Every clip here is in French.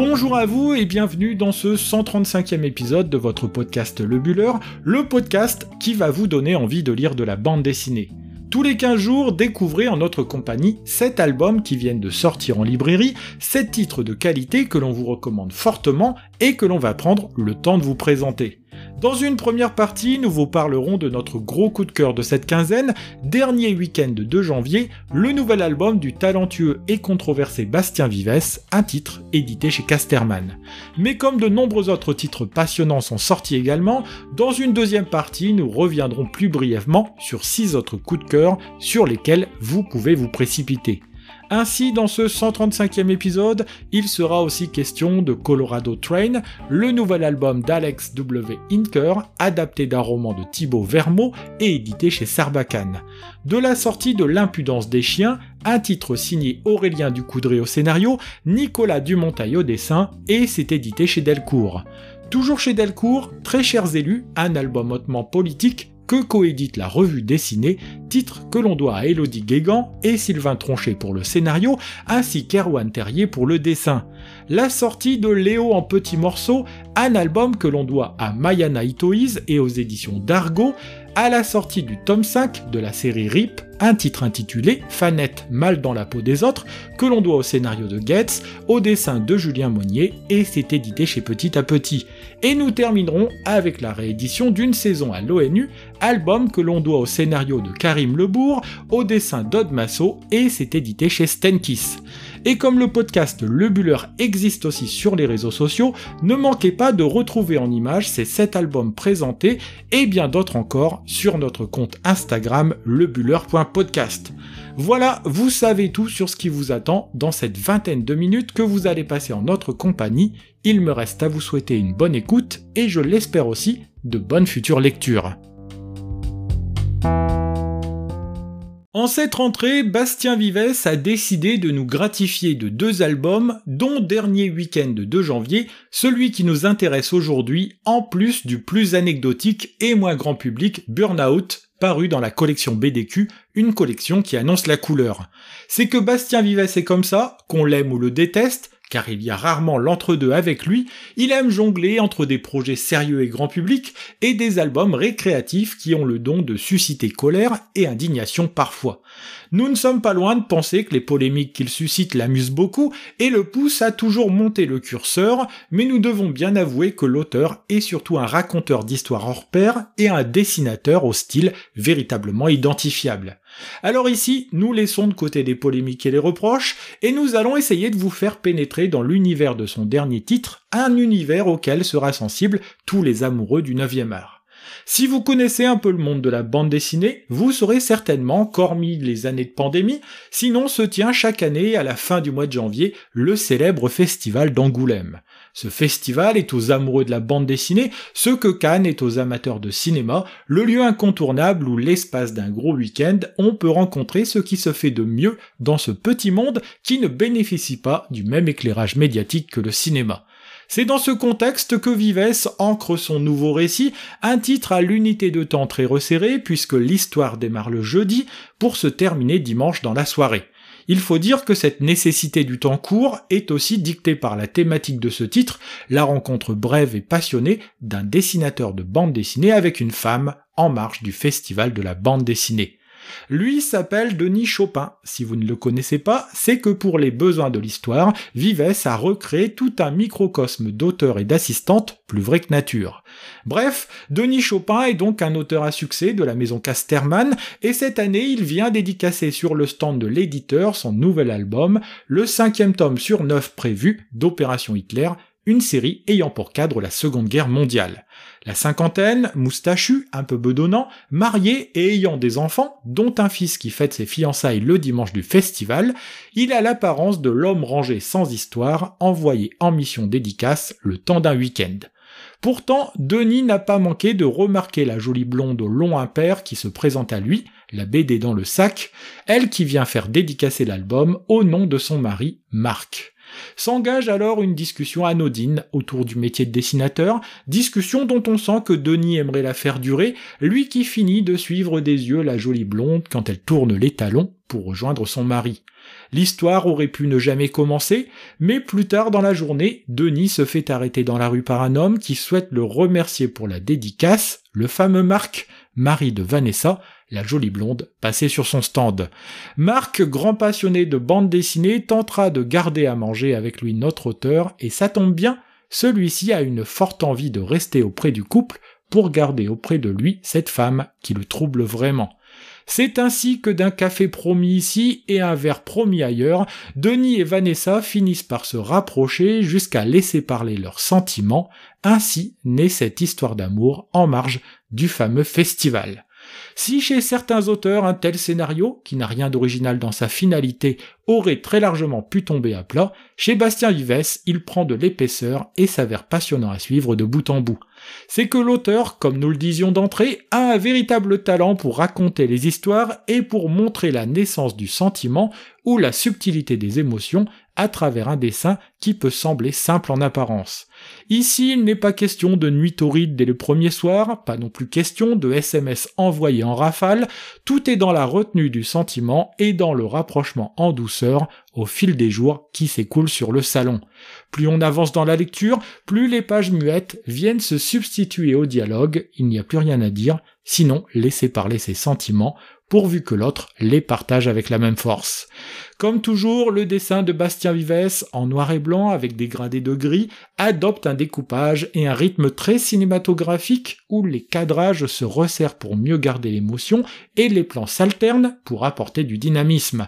Bonjour à vous et bienvenue dans ce 135e épisode de votre podcast Le Buller, le podcast qui va vous donner envie de lire de la bande dessinée. Tous les 15 jours, découvrez en notre compagnie 7 albums qui viennent de sortir en librairie, 7 titres de qualité que l'on vous recommande fortement et que l'on va prendre le temps de vous présenter. Dans une première partie, nous vous parlerons de notre gros coup de cœur de cette quinzaine, dernier week-end de janvier, le nouvel album du talentueux et controversé Bastien Vives, un titre édité chez Casterman. Mais comme de nombreux autres titres passionnants sont sortis également, dans une deuxième partie, nous reviendrons plus brièvement sur six autres coups de cœur sur lesquels vous pouvez vous précipiter. Ainsi, dans ce 135e épisode, il sera aussi question de Colorado Train, le nouvel album d'Alex W. Inker, adapté d'un roman de Thibaut Vermeau et édité chez Sarbacane. De la sortie de L'impudence des chiens, un titre signé Aurélien Ducoudré au scénario, Nicolas Dumontail au dessin, et c'est édité chez Delcourt. Toujours chez Delcourt, très chers élus, un album hautement politique que coédite la revue dessinée, titre que l'on doit à Elodie Guégan et Sylvain Tronchet pour le scénario, ainsi qu'Erwan Terrier pour le dessin. La sortie de Léo en petits morceaux, un album que l'on doit à Mayana Itoiz et aux éditions d'Argo, à la sortie du tome 5 de la série RIP, un titre intitulé Fanette mal dans la peau des autres, que l'on doit au scénario de Getz, au dessin de Julien Monnier, et c'est édité chez Petit à Petit. Et nous terminerons avec la réédition d'une saison à l'ONU, album que l'on doit au scénario de Karim Lebourg, au dessin d'Odd Masso, et c'est édité chez Stenkis. Et comme le podcast Le Buller existe aussi sur les réseaux sociaux, ne manquez pas de retrouver en images ces 7 albums présentés et bien d'autres encore sur notre compte Instagram lebuller.podcast. Voilà, vous savez tout sur ce qui vous attend dans cette vingtaine de minutes que vous allez passer en notre compagnie. Il me reste à vous souhaiter une bonne écoute et je l'espère aussi de bonnes futures lectures. En cette rentrée, Bastien Vives a décidé de nous gratifier de deux albums, dont dernier week-end de janvier, celui qui nous intéresse aujourd'hui, en plus du plus anecdotique et moins grand public Burnout, paru dans la collection BDQ, une collection qui annonce la couleur. C'est que Bastien Vives est comme ça, qu'on l'aime ou le déteste, car il y a rarement l'entre-deux avec lui, il aime jongler entre des projets sérieux et grand public et des albums récréatifs qui ont le don de susciter colère et indignation parfois. Nous ne sommes pas loin de penser que les polémiques qu'il suscite l'amusent beaucoup et le poussent à toujours monter le curseur, mais nous devons bien avouer que l'auteur est surtout un raconteur d'histoires hors pair et un dessinateur au style véritablement identifiable. Alors ici, nous laissons de côté les polémiques et les reproches, et nous allons essayer de vous faire pénétrer dans l'univers de son dernier titre, un univers auquel sera sensible tous les amoureux du 9e art. Si vous connaissez un peu le monde de la bande dessinée, vous saurez certainement qu'hormis les années de pandémie, sinon se tient chaque année à la fin du mois de janvier le célèbre festival d'Angoulême. Ce festival est aux amoureux de la bande dessinée ce que Cannes est aux amateurs de cinéma, le lieu incontournable où l'espace d'un gros week-end on peut rencontrer ce qui se fait de mieux dans ce petit monde qui ne bénéficie pas du même éclairage médiatique que le cinéma. C'est dans ce contexte que Vives ancre son nouveau récit, un titre à l'unité de temps très resserré puisque l'histoire démarre le jeudi pour se terminer dimanche dans la soirée. Il faut dire que cette nécessité du temps court est aussi dictée par la thématique de ce titre, la rencontre brève et passionnée d'un dessinateur de bande dessinée avec une femme en marge du festival de la bande dessinée. Lui s'appelle Denis Chopin. Si vous ne le connaissez pas, c'est que pour les besoins de l'histoire, Vives a recréé tout un microcosme d'auteurs et d'assistantes plus vrai que nature. Bref, Denis Chopin est donc un auteur à succès de la maison Casterman, et cette année il vient dédicacer sur le stand de l'éditeur son nouvel album, le cinquième tome sur neuf prévu d'Opération Hitler, une série ayant pour cadre la Seconde Guerre mondiale. La cinquantaine, moustachu, un peu bedonnant, marié et ayant des enfants, dont un fils qui fête ses fiançailles le dimanche du festival, il a l'apparence de l'homme rangé sans histoire, envoyé en mission dédicace le temps d'un week-end. Pourtant, Denis n'a pas manqué de remarquer la jolie blonde au long impair qui se présente à lui, la BD dans le sac, elle qui vient faire dédicacer l'album au nom de son mari, Marc. S'engage alors une discussion anodine autour du métier de dessinateur, discussion dont on sent que Denis aimerait la faire durer, lui qui finit de suivre des yeux la jolie blonde quand elle tourne les talons pour rejoindre son mari. L'histoire aurait pu ne jamais commencer, mais plus tard dans la journée, Denis se fait arrêter dans la rue par un homme qui souhaite le remercier pour la dédicace, le fameux Marc, mari de Vanessa, la jolie blonde, passée sur son stand. Marc, grand passionné de bande dessinée, tentera de garder à manger avec lui notre auteur, et ça tombe bien, celui-ci a une forte envie de rester auprès du couple pour garder auprès de lui cette femme qui le trouble vraiment. C'est ainsi que d'un café promis ici et un verre promis ailleurs, Denis et Vanessa finissent par se rapprocher jusqu'à laisser parler leurs sentiments, ainsi naît cette histoire d'amour en marge du fameux festival. Si chez certains auteurs un tel scénario, qui n'a rien d'original dans sa finalité, aurait très largement pu tomber à plat, chez Bastien Vives, il prend de l'épaisseur et s'avère passionnant à suivre de bout en bout. C'est que l'auteur, comme nous le disions d'entrée, a un véritable talent pour raconter les histoires et pour montrer la naissance du sentiment ou la subtilité des émotions à travers un dessin qui peut sembler simple en apparence. Ici, il n'est pas question de nuit torride dès le premier soir, pas non plus question de SMS envoyés en rafale, tout est dans la retenue du sentiment et dans le rapprochement en douceur au fil des jours qui s'écoulent sur le salon. Plus on avance dans la lecture, plus les pages muettes viennent se substituer au dialogue, il n'y a plus rien à dire, sinon laissez parler ses sentiments pourvu que l'autre les partage avec la même force. Comme toujours, le dessin de Bastien Vives, en noir et blanc avec des gradés de gris, adopte un découpage et un rythme très cinématographique où les cadrages se resserrent pour mieux garder l'émotion et les plans s'alternent pour apporter du dynamisme.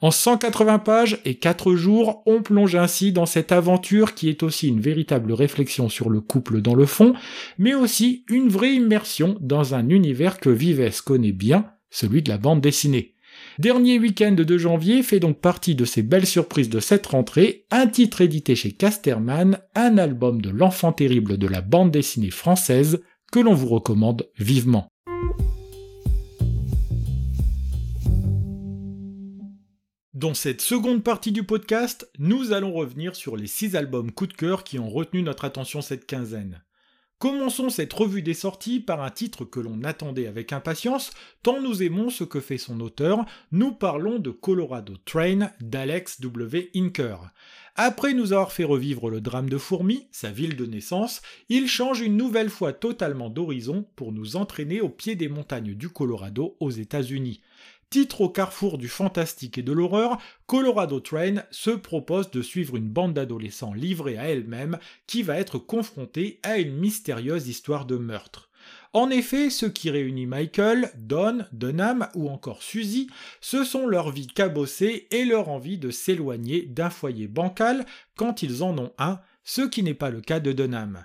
En 180 pages et 4 jours, on plonge ainsi dans cette aventure qui est aussi une véritable réflexion sur le couple dans le fond, mais aussi une vraie immersion dans un univers que Vives connaît bien, celui de la bande dessinée. Dernier week-end de janvier fait donc partie de ces belles surprises de cette rentrée, un titre édité chez Casterman, un album de l'enfant terrible de la bande dessinée française que l'on vous recommande vivement. Dans cette seconde partie du podcast, nous allons revenir sur les six albums coup de cœur qui ont retenu notre attention cette quinzaine. Commençons cette revue des sorties par un titre que l'on attendait avec impatience, tant nous aimons ce que fait son auteur, nous parlons de Colorado Train d'Alex W. Inker. Après nous avoir fait revivre le drame de Fourmi, sa ville de naissance, il change une nouvelle fois totalement d'horizon pour nous entraîner au pied des montagnes du Colorado aux États-Unis. Titre au carrefour du fantastique et de l'horreur, Colorado Train se propose de suivre une bande d'adolescents livrés à elle-même qui va être confrontée à une mystérieuse histoire de meurtre. En effet, ce qui réunit Michael, Don, Dunham ou encore Suzy, ce sont leur vie cabossée et leur envie de s'éloigner d'un foyer bancal quand ils en ont un, ce qui n'est pas le cas de Dunham.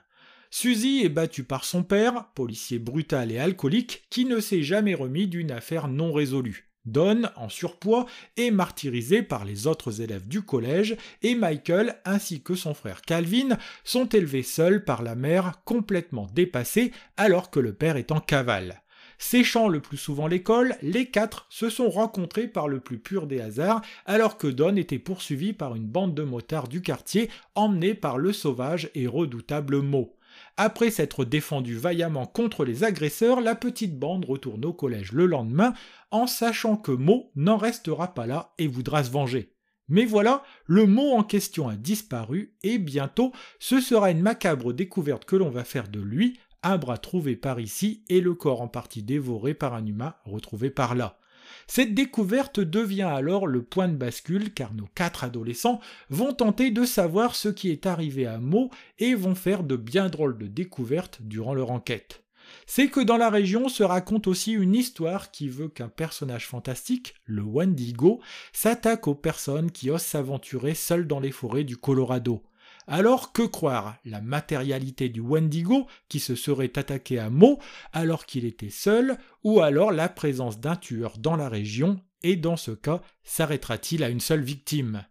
Suzy est battue par son père, policier brutal et alcoolique, qui ne s'est jamais remis d'une affaire non résolue. Don, en surpoids, est martyrisé par les autres élèves du collège et Michael ainsi que son frère Calvin sont élevés seuls par la mère complètement dépassée alors que le père est en cavale. Séchant le plus souvent l'école, les quatre se sont rencontrés par le plus pur des hasards, alors que Don était poursuivi par une bande de motards du quartier, emmenés par le sauvage et redoutable Mo. Après s'être défendu vaillamment contre les agresseurs, la petite bande retourne au collège le lendemain en sachant que Mo n'en restera pas là et voudra se venger. Mais voilà, le mot en question a disparu et bientôt ce sera une macabre découverte que l'on va faire de lui, un bras trouvé par ici et le corps en partie dévoré par un humain retrouvé par là. Cette découverte devient alors le point de bascule car nos quatre adolescents vont tenter de savoir ce qui est arrivé à Mo et vont faire de bien drôles de découvertes durant leur enquête. C'est que dans la région se raconte aussi une histoire qui veut qu'un personnage fantastique, le Wendigo, s'attaque aux personnes qui osent s'aventurer seules dans les forêts du Colorado. Alors que croire? La matérialité du Wendigo qui se serait attaqué à Mo alors qu'il était seul, ou alors la présence d'un tueur dans la région, et dans ce cas, s'arrêtera-t-il à une seule victime?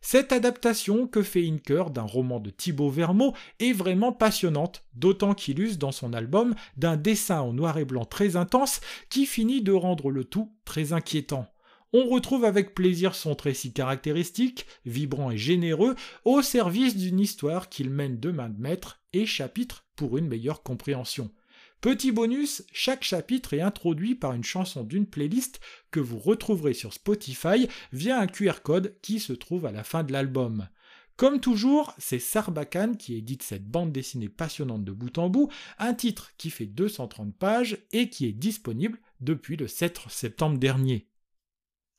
Cette adaptation que fait Inker d'un roman de Thibaut Vermeau est vraiment passionnante, d'autant qu'il use dans son album d'un dessin en noir et blanc très intense qui finit de rendre le tout très inquiétant. On retrouve avec plaisir son trait si caractéristique, vibrant et généreux, au service d'une histoire qu'il mène de main de maître et chapitre pour une meilleure compréhension. Petit bonus, chaque chapitre est introduit par une chanson d'une playlist que vous retrouverez sur Spotify via un QR code qui se trouve à la fin de l'album. Comme toujours, c'est Sarbacane qui édite cette bande dessinée passionnante de bout en bout, un titre qui fait 230 pages et qui est disponible depuis le 7 septembre dernier.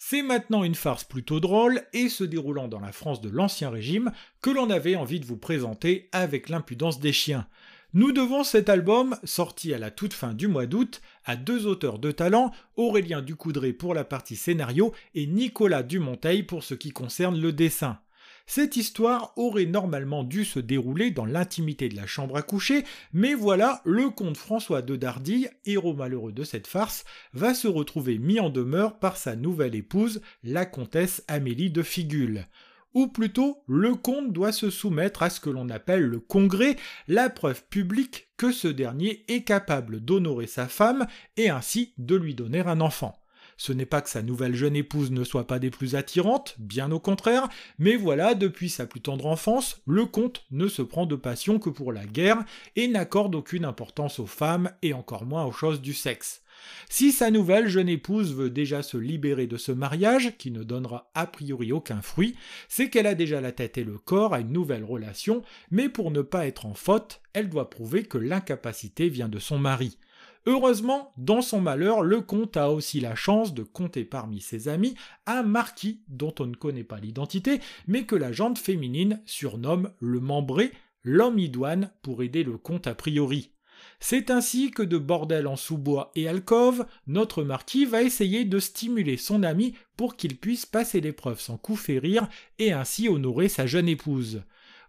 C'est maintenant une farce plutôt drôle et se déroulant dans la France de l'Ancien Régime que l'on avait envie de vous présenter avec l'impudence des chiens. Nous devons cet album, sorti à la toute fin du mois d'août, à deux auteurs de talent, Aurélien Ducoudré pour la partie scénario et Nicolas Dumonteil pour ce qui concerne le dessin. Cette histoire aurait normalement dû se dérouler dans l'intimité de la chambre à coucher, mais voilà, le comte François de Dardille, héros malheureux de cette farce, va se retrouver mis en demeure par sa nouvelle épouse, la comtesse Amélie de Figule ou plutôt le comte doit se soumettre à ce que l'on appelle le congrès, la preuve publique que ce dernier est capable d'honorer sa femme et ainsi de lui donner un enfant. Ce n'est pas que sa nouvelle jeune épouse ne soit pas des plus attirantes, bien au contraire, mais voilà, depuis sa plus tendre enfance, le comte ne se prend de passion que pour la guerre et n'accorde aucune importance aux femmes et encore moins aux choses du sexe. Si sa nouvelle jeune épouse veut déjà se libérer de ce mariage, qui ne donnera a priori aucun fruit, c'est qu'elle a déjà la tête et le corps à une nouvelle relation, mais pour ne pas être en faute, elle doit prouver que l'incapacité vient de son mari. Heureusement, dans son malheur, le comte a aussi la chance de compter parmi ses amis un marquis dont on ne connaît pas l'identité, mais que la jante féminine surnomme le membré, l'homme idoine pour aider le comte a priori. C'est ainsi que de bordel en sous-bois et alcôve, notre marquis va essayer de stimuler son ami pour qu'il puisse passer l'épreuve sans coup férir et ainsi honorer sa jeune épouse.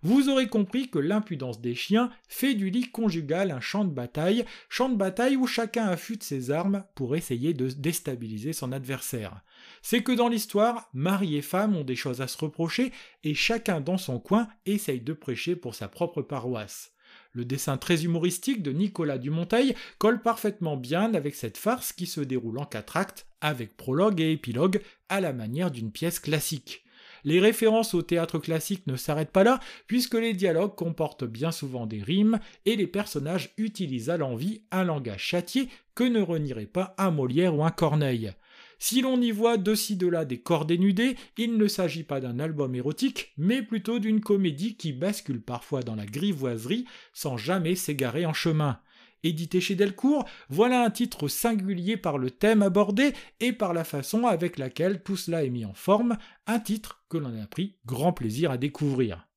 Vous aurez compris que l'impudence des chiens fait du lit conjugal un champ de bataille, champ de bataille où chacun affûte ses armes pour essayer de déstabiliser son adversaire. C'est que dans l'histoire, mari et femme ont des choses à se reprocher et chacun dans son coin essaye de prêcher pour sa propre paroisse. Le dessin très humoristique de Nicolas Dumonteil colle parfaitement bien avec cette farce qui se déroule en quatre actes, avec prologue et épilogue, à la manière d'une pièce classique. Les références au théâtre classique ne s'arrêtent pas là, puisque les dialogues comportent bien souvent des rimes, et les personnages utilisent à l'envie un langage châtié que ne renierait pas un Molière ou un Corneille. Si l'on y voit de ci de là des corps dénudés, il ne s'agit pas d'un album érotique, mais plutôt d'une comédie qui bascule parfois dans la grivoiserie sans jamais s'égarer en chemin. Édité chez Delcourt, voilà un titre singulier par le thème abordé et par la façon avec laquelle tout cela est mis en forme, un titre que l'on a pris grand plaisir à découvrir.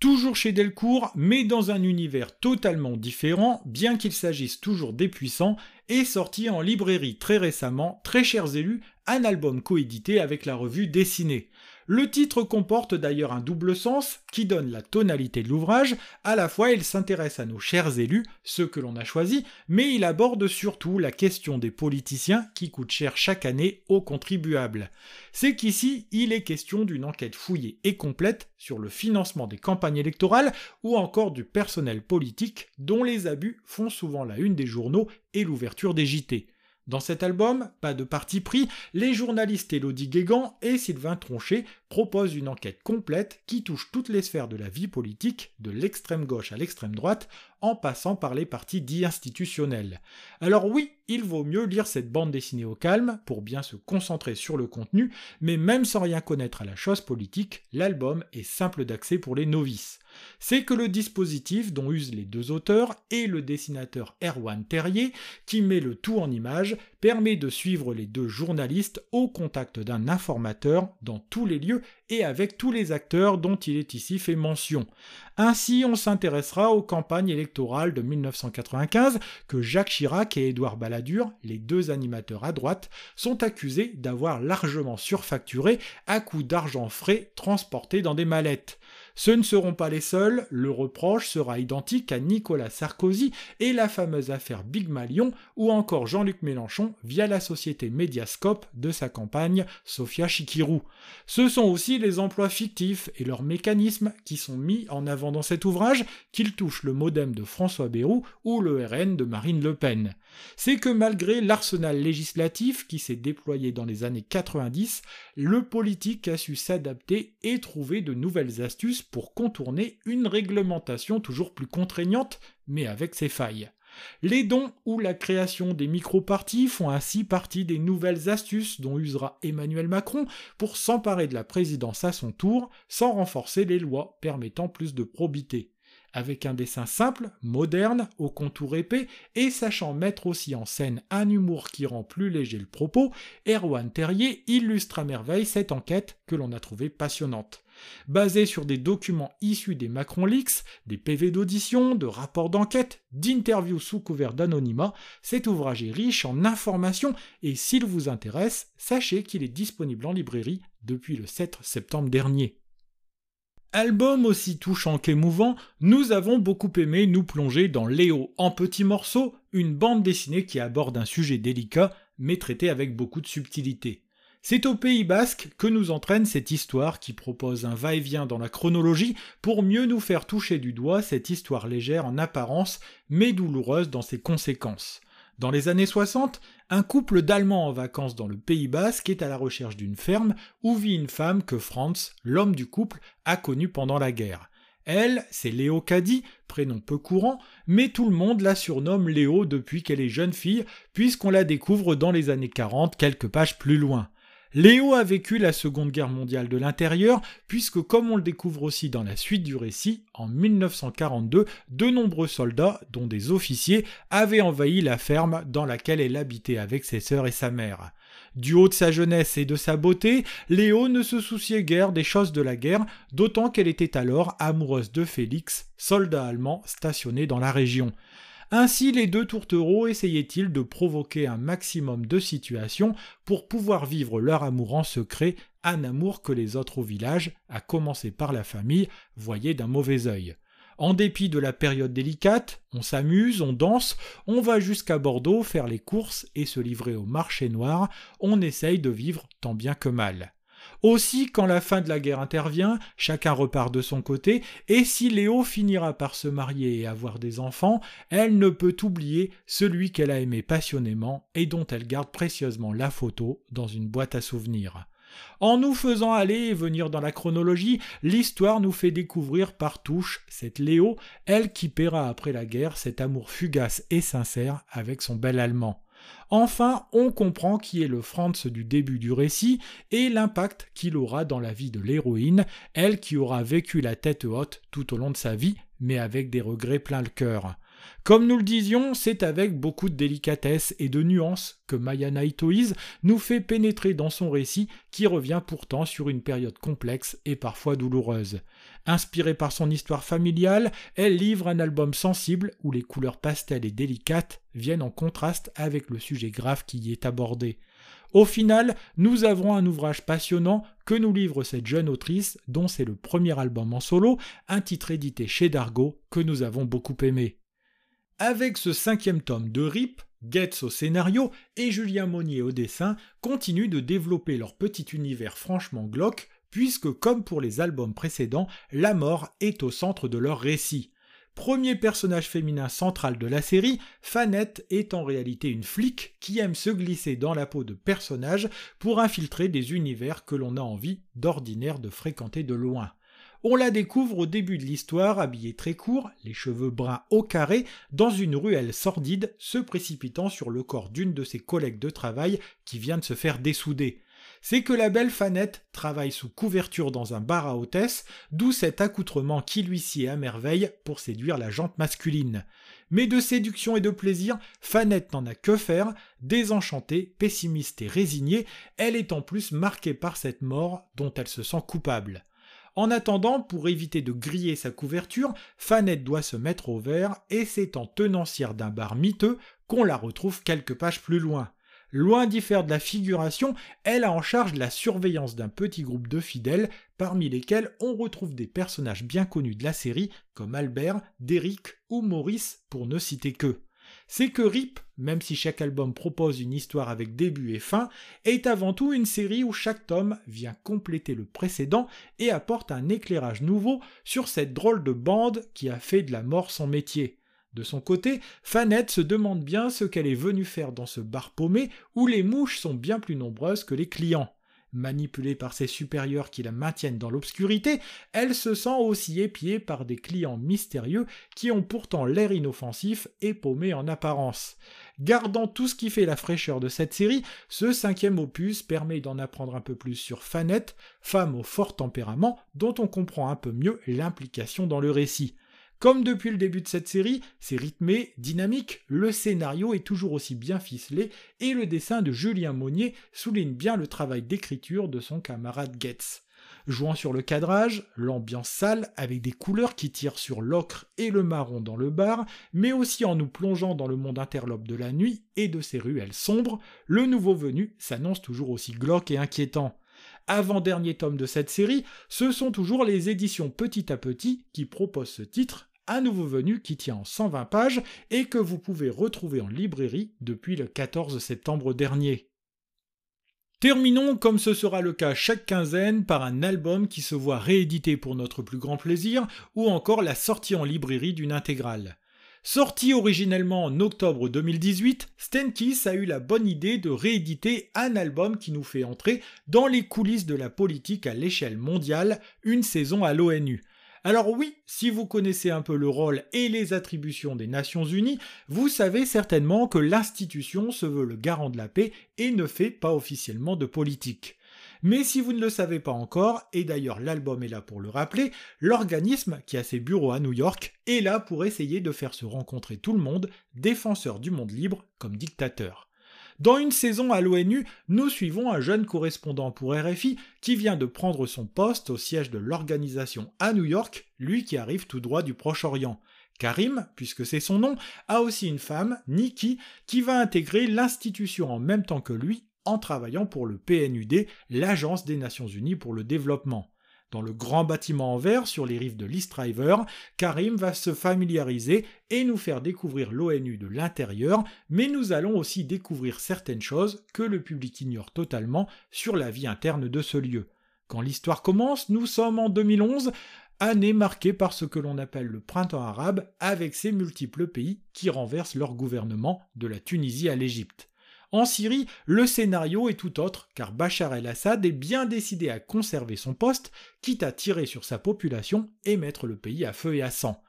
Toujours chez Delcourt, mais dans un univers totalement différent, bien qu'il s'agisse toujours des puissants, est sorti en librairie très récemment, très chers élus, un album coédité avec la revue Dessinée. Le titre comporte d'ailleurs un double sens qui donne la tonalité de l'ouvrage, à la fois il s'intéresse à nos chers élus, ceux que l'on a choisis, mais il aborde surtout la question des politiciens qui coûtent cher chaque année aux contribuables. C'est qu'ici il est question d'une enquête fouillée et complète sur le financement des campagnes électorales ou encore du personnel politique dont les abus font souvent la une des journaux et l'ouverture des JT. Dans cet album, pas de parti pris, les journalistes Elodie Guégan et Sylvain Tronchet proposent une enquête complète qui touche toutes les sphères de la vie politique, de l'extrême gauche à l'extrême droite, en passant par les partis dits institutionnels. Alors oui, il vaut mieux lire cette bande dessinée au calme pour bien se concentrer sur le contenu, mais même sans rien connaître à la chose politique, l'album est simple d'accès pour les novices c'est que le dispositif dont usent les deux auteurs et le dessinateur Erwan Terrier, qui met le tout en image, permet de suivre les deux journalistes au contact d'un informateur dans tous les lieux et avec tous les acteurs dont il est ici fait mention. Ainsi, on s'intéressera aux campagnes électorales de 1995 que Jacques Chirac et Édouard Balladur, les deux animateurs à droite, sont accusés d'avoir largement surfacturé à coups d'argent frais transportés dans des mallettes. Ce ne seront pas les seuls, le reproche sera identique à Nicolas Sarkozy et la fameuse affaire Big Malion ou encore Jean-Luc Mélenchon via la société Mediascope de sa campagne Sofia Chikirou. Ce sont aussi les emplois fictifs et leurs mécanismes qui sont mis en avant dans cet ouvrage, qu'ils touchent le modem de François Bayrou ou le RN de Marine Le Pen. C'est que malgré l'arsenal législatif qui s'est déployé dans les années 90, le politique a su s'adapter et trouver de nouvelles astuces pour contourner une réglementation toujours plus contraignante, mais avec ses failles. Les dons ou la création des micro-partis font ainsi partie des nouvelles astuces dont usera Emmanuel Macron pour s'emparer de la présidence à son tour, sans renforcer les lois permettant plus de probité avec un dessin simple, moderne, au contour épais, et sachant mettre aussi en scène un humour qui rend plus léger le propos, Erwan Terrier illustre à merveille cette enquête que l'on a trouvée passionnante. Basée sur des documents issus des Macron Leaks, des PV d'audition, de rapports d'enquête, d'interviews sous couvert d'anonymat, cet ouvrage est riche en informations et s'il vous intéresse, sachez qu'il est disponible en librairie depuis le 7 septembre dernier. Album aussi touchant qu'émouvant, nous avons beaucoup aimé nous plonger dans Léo en petits morceaux, une bande dessinée qui aborde un sujet délicat, mais traité avec beaucoup de subtilité. C'est au Pays basque que nous entraîne cette histoire qui propose un va-et-vient dans la chronologie pour mieux nous faire toucher du doigt cette histoire légère en apparence, mais douloureuse dans ses conséquences. Dans les années 60, un couple d'Allemands en vacances dans le Pays Basque est à la recherche d'une ferme où vit une femme que Franz, l'homme du couple, a connue pendant la guerre. Elle, c'est Léo Caddy, prénom peu courant, mais tout le monde la surnomme Léo depuis qu'elle est jeune fille, puisqu'on la découvre dans les années 40 quelques pages plus loin. Léo a vécu la Seconde Guerre mondiale de l'intérieur, puisque comme on le découvre aussi dans la suite du récit, en 1942, de nombreux soldats, dont des officiers, avaient envahi la ferme dans laquelle elle habitait avec ses sœurs et sa mère. Du haut de sa jeunesse et de sa beauté, Léo ne se souciait guère des choses de la guerre, d'autant qu'elle était alors amoureuse de Félix, soldat allemand stationné dans la région. Ainsi, les deux tourtereaux essayaient-ils de provoquer un maximum de situations pour pouvoir vivre leur amour en secret, un amour que les autres au village, à commencer par la famille, voyaient d'un mauvais œil. En dépit de la période délicate, on s'amuse, on danse, on va jusqu'à Bordeaux faire les courses et se livrer au marché noir, on essaye de vivre tant bien que mal. Aussi, quand la fin de la guerre intervient, chacun repart de son côté, et si Léo finira par se marier et avoir des enfants, elle ne peut oublier celui qu'elle a aimé passionnément et dont elle garde précieusement la photo dans une boîte à souvenirs. En nous faisant aller et venir dans la chronologie, l'histoire nous fait découvrir par touche cette Léo, elle qui paiera après la guerre cet amour fugace et sincère avec son bel Allemand. Enfin, on comprend qui est le Franz du début du récit et l'impact qu'il aura dans la vie de l'héroïne, elle qui aura vécu la tête haute tout au long de sa vie, mais avec des regrets plein le cœur. Comme nous le disions, c'est avec beaucoup de délicatesse et de nuance que Maya Naitoise nous fait pénétrer dans son récit qui revient pourtant sur une période complexe et parfois douloureuse. Inspirée par son histoire familiale, elle livre un album sensible où les couleurs pastel et délicates viennent en contraste avec le sujet grave qui y est abordé. Au final, nous avons un ouvrage passionnant que nous livre cette jeune autrice dont c'est le premier album en solo, un titre édité chez Dargo que nous avons beaucoup aimé. Avec ce cinquième tome de RIP, Getz au scénario et Julien Monnier au dessin continuent de développer leur petit univers franchement glauque, puisque comme pour les albums précédents, la mort est au centre de leur récit. Premier personnage féminin central de la série, Fanette est en réalité une flic qui aime se glisser dans la peau de personnages pour infiltrer des univers que l'on a envie d'ordinaire de fréquenter de loin. On la découvre au début de l'histoire, habillée très court, les cheveux bruns au carré, dans une ruelle sordide, se précipitant sur le corps d'une de ses collègues de travail qui vient de se faire dessouder. C'est que la belle Fanette travaille sous couverture dans un bar à hôtesse, d'où cet accoutrement qui lui sied à merveille pour séduire la jante masculine. Mais de séduction et de plaisir, Fanette n'en a que faire, désenchantée, pessimiste et résignée, elle est en plus marquée par cette mort dont elle se sent coupable. En attendant, pour éviter de griller sa couverture, Fanette doit se mettre au vert et c'est en tenancière d'un bar miteux qu'on la retrouve quelques pages plus loin. Loin d'y faire de la figuration, elle a en charge la surveillance d'un petit groupe de fidèles, parmi lesquels on retrouve des personnages bien connus de la série, comme Albert, Derrick ou Maurice, pour ne citer que c'est que RIP, même si chaque album propose une histoire avec début et fin, est avant tout une série où chaque tome vient compléter le précédent et apporte un éclairage nouveau sur cette drôle de bande qui a fait de la mort son métier. De son côté, Fanette se demande bien ce qu'elle est venue faire dans ce bar paumé où les mouches sont bien plus nombreuses que les clients. Manipulée par ses supérieurs qui la maintiennent dans l'obscurité, elle se sent aussi épiée par des clients mystérieux qui ont pourtant l'air inoffensif et paumés en apparence. Gardant tout ce qui fait la fraîcheur de cette série, ce cinquième opus permet d'en apprendre un peu plus sur Fanette, femme au fort tempérament dont on comprend un peu mieux l'implication dans le récit. Comme depuis le début de cette série, c'est rythmé, dynamique, le scénario est toujours aussi bien ficelé et le dessin de Julien Monnier souligne bien le travail d'écriture de son camarade Getz. Jouant sur le cadrage, l'ambiance sale avec des couleurs qui tirent sur l'ocre et le marron dans le bar, mais aussi en nous plongeant dans le monde interlope de la nuit et de ses ruelles sombres, le nouveau venu s'annonce toujours aussi glauque et inquiétant avant-dernier tome de cette série, ce sont toujours les éditions Petit à Petit qui proposent ce titre un nouveau venu qui tient en 120 pages et que vous pouvez retrouver en librairie depuis le 14 septembre dernier. Terminons, comme ce sera le cas chaque quinzaine, par un album qui se voit réédité pour notre plus grand plaisir, ou encore la sortie en librairie d'une intégrale. Sorti originellement en octobre 2018, Stenkis a eu la bonne idée de rééditer un album qui nous fait entrer dans les coulisses de la politique à l'échelle mondiale, une saison à l'ONU. Alors oui, si vous connaissez un peu le rôle et les attributions des Nations Unies, vous savez certainement que l'institution se veut le garant de la paix et ne fait pas officiellement de politique. Mais si vous ne le savez pas encore, et d'ailleurs l'album est là pour le rappeler, l'organisme qui a ses bureaux à New York est là pour essayer de faire se rencontrer tout le monde, défenseur du monde libre comme dictateur. Dans une saison à l'ONU, nous suivons un jeune correspondant pour RFI qui vient de prendre son poste au siège de l'organisation à New York, lui qui arrive tout droit du Proche-Orient. Karim, puisque c'est son nom, a aussi une femme, Nikki, qui va intégrer l'institution en même temps que lui en travaillant pour le PNUD, l'Agence des Nations Unies pour le Développement. Dans le grand bâtiment en verre sur les rives de l'East River, Karim va se familiariser et nous faire découvrir l'ONU de l'intérieur, mais nous allons aussi découvrir certaines choses que le public ignore totalement sur la vie interne de ce lieu. Quand l'histoire commence, nous sommes en 2011, année marquée par ce que l'on appelle le printemps arabe, avec ses multiples pays qui renversent leur gouvernement, de la Tunisie à l'Égypte. En Syrie, le scénario est tout autre, car Bachar el-Assad est bien décidé à conserver son poste, quitte à tirer sur sa population et mettre le pays à feu et à sang.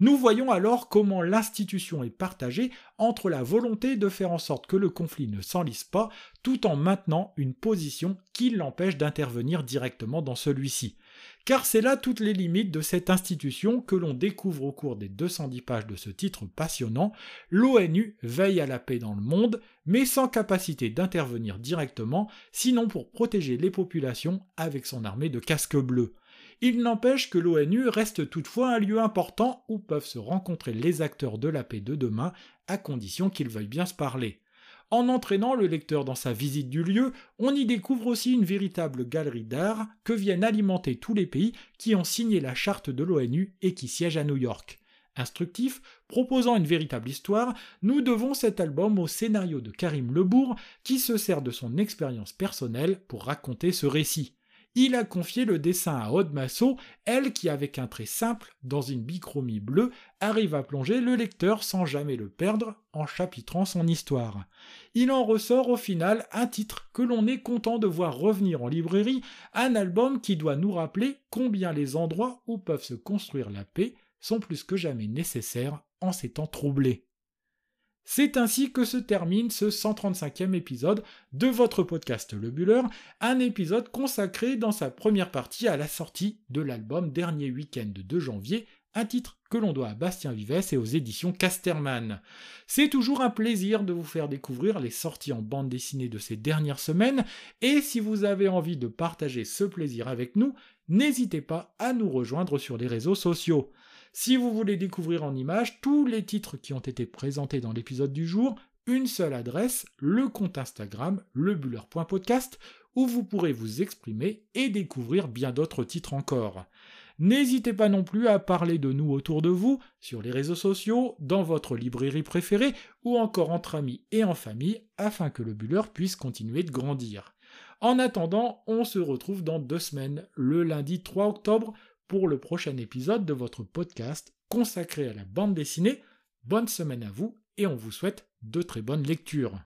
Nous voyons alors comment l'institution est partagée entre la volonté de faire en sorte que le conflit ne s'enlise pas, tout en maintenant une position qui l'empêche d'intervenir directement dans celui-ci car c'est là toutes les limites de cette institution que l'on découvre au cours des 210 pages de ce titre passionnant. L'ONU veille à la paix dans le monde, mais sans capacité d'intervenir directement, sinon pour protéger les populations avec son armée de casques bleus. Il n'empêche que l'ONU reste toutefois un lieu important où peuvent se rencontrer les acteurs de la paix de demain, à condition qu'ils veuillent bien se parler. En entraînant le lecteur dans sa visite du lieu, on y découvre aussi une véritable galerie d'art que viennent alimenter tous les pays qui ont signé la charte de l'ONU et qui siègent à New York. Instructif, proposant une véritable histoire, nous devons cet album au scénario de Karim Lebourg qui se sert de son expérience personnelle pour raconter ce récit il a confié le dessin à Aude Massot, elle qui, avec un trait simple, dans une bichromie bleue, arrive à plonger le lecteur sans jamais le perdre en chapitrant son histoire. Il en ressort au final un titre que l'on est content de voir revenir en librairie, un album qui doit nous rappeler combien les endroits où peuvent se construire la paix sont plus que jamais nécessaires en ces temps troublés. C'est ainsi que se termine ce 135e épisode de votre podcast Le Buller, un épisode consacré dans sa première partie à la sortie de l'album Dernier Week-end de janvier, un titre que l'on doit à Bastien Vives et aux éditions Casterman. C'est toujours un plaisir de vous faire découvrir les sorties en bande dessinée de ces dernières semaines, et si vous avez envie de partager ce plaisir avec nous, n'hésitez pas à nous rejoindre sur les réseaux sociaux. Si vous voulez découvrir en images tous les titres qui ont été présentés dans l'épisode du jour, une seule adresse, le compte Instagram, lebuller.podcast, où vous pourrez vous exprimer et découvrir bien d'autres titres encore. N'hésitez pas non plus à parler de nous autour de vous, sur les réseaux sociaux, dans votre librairie préférée, ou encore entre amis et en famille, afin que le Buller puisse continuer de grandir. En attendant, on se retrouve dans deux semaines, le lundi 3 octobre, pour le prochain épisode de votre podcast consacré à la bande dessinée. Bonne semaine à vous et on vous souhaite de très bonnes lectures.